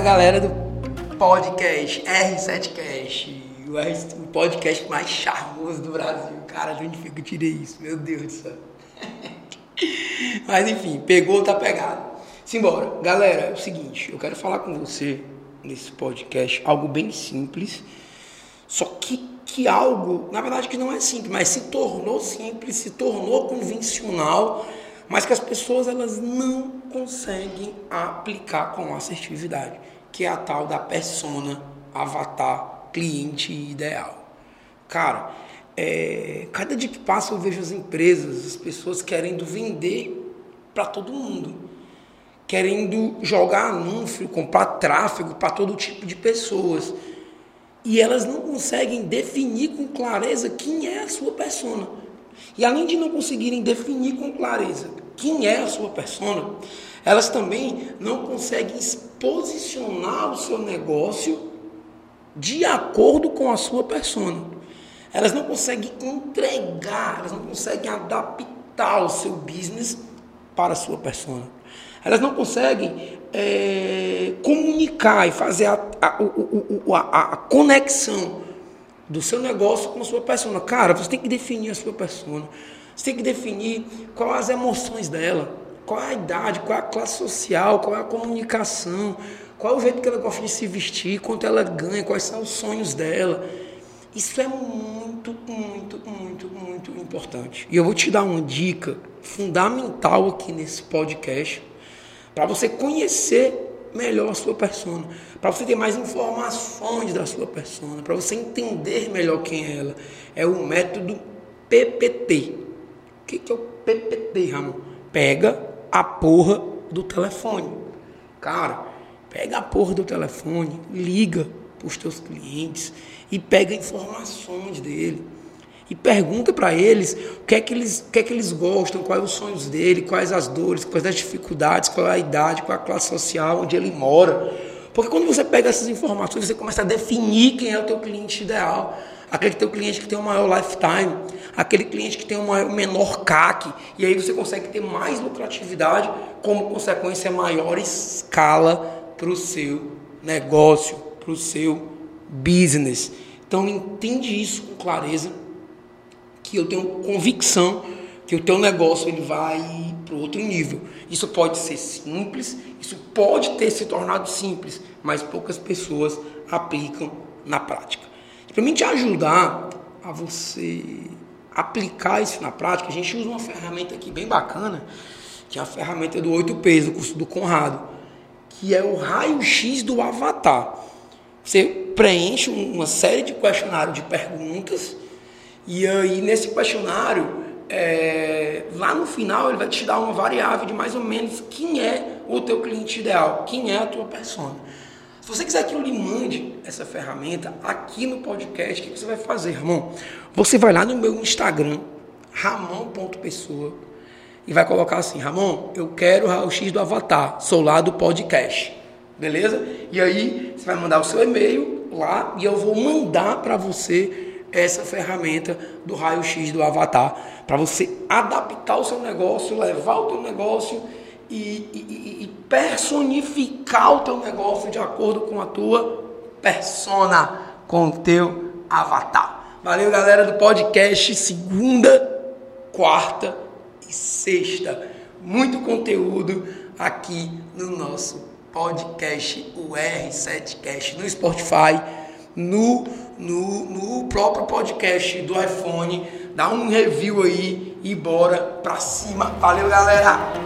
Fala galera do podcast R7Cast, o, podcast mais charmoso do Brasil. Cara, de onde que eu tirei isso? Meu Deus do céu. Mas enfim, pegou, tá pegado. Simbora. Galera, é o seguinte, eu quero falar com você nesse podcast algo bem simples, só que, que algo, na verdade que não é simples, mas se tornou simples, se tornou convencional mas que as pessoas elas não conseguem aplicar com assertividade, que é a tal da persona, avatar, cliente ideal. Cara, é, cada dia que passa eu vejo as empresas, as pessoas querendo vender para todo mundo, querendo jogar anúncio, comprar tráfego para todo tipo de pessoas. E elas não conseguem definir com clareza quem é a sua persona. E além de não conseguirem definir com clareza quem é a sua persona, elas também não conseguem posicionar o seu negócio de acordo com a sua persona. Elas não conseguem entregar, elas não conseguem adaptar o seu business para a sua persona. Elas não conseguem é, comunicar e fazer a, a, a, a conexão do seu negócio com a sua persona. Cara, você tem que definir a sua persona. Você tem que definir quais as emoções dela, qual a idade, qual a classe social, qual é a comunicação, qual o jeito que ela gosta de se vestir, quanto ela ganha, quais são os sonhos dela. Isso é muito, muito, muito, muito importante. E eu vou te dar uma dica fundamental aqui nesse podcast para você conhecer melhor a sua persona, para você ter mais informações da sua persona, para você entender melhor quem é ela. É o método PPT. Que, que é o PPT, Ramon? Pega a porra do telefone. Cara, pega a porra do telefone, liga para os teus clientes e pega informações dele e pergunta para eles o que é que eles, o que é que eles gostam, quais os sonhos dele, quais as dores, quais as dificuldades, qual é a idade, qual é a classe social, onde ele mora. Porque quando você pega essas informações, você começa a definir quem é o teu cliente ideal. Aquele teu cliente que tem o maior lifetime, aquele cliente que tem o maior, menor CAC, e aí você consegue ter mais lucratividade, como consequência maior escala para o seu negócio, para o seu business. Então entende isso com clareza que eu tenho convicção que o teu negócio ele vai para outro nível. Isso pode ser simples, isso pode ter se tornado simples, mas poucas pessoas aplicam na prática. Para mim te ajudar a você aplicar isso na prática, a gente usa uma ferramenta aqui bem bacana, que é a ferramenta do 8Ps, do curso do Conrado, que é o raio-x do avatar. Você preenche uma série de questionários de perguntas e aí, nesse questionário, é, lá no final, ele vai te dar uma variável de mais ou menos quem é o teu cliente ideal, quem é a tua persona. Se você quiser que eu lhe mande essa ferramenta aqui no podcast, o que você vai fazer, Ramon? Você vai lá no meu Instagram, ramon.pessoa, e vai colocar assim, Ramon, eu quero o raio-x do avatar, sou lá do podcast. Beleza? E aí, você vai mandar o seu e-mail lá e eu vou mandar para você essa ferramenta do raio-x do avatar para você adaptar o seu negócio, levar o teu negócio e, e, e, personificar o teu negócio de acordo com a tua persona, com o teu avatar. Valeu, galera do podcast, segunda, quarta e sexta. Muito conteúdo aqui no nosso podcast, o R7Cast, no Spotify no, no, no próprio podcast do iPhone. Dá um review aí e bora pra cima. Valeu, galera!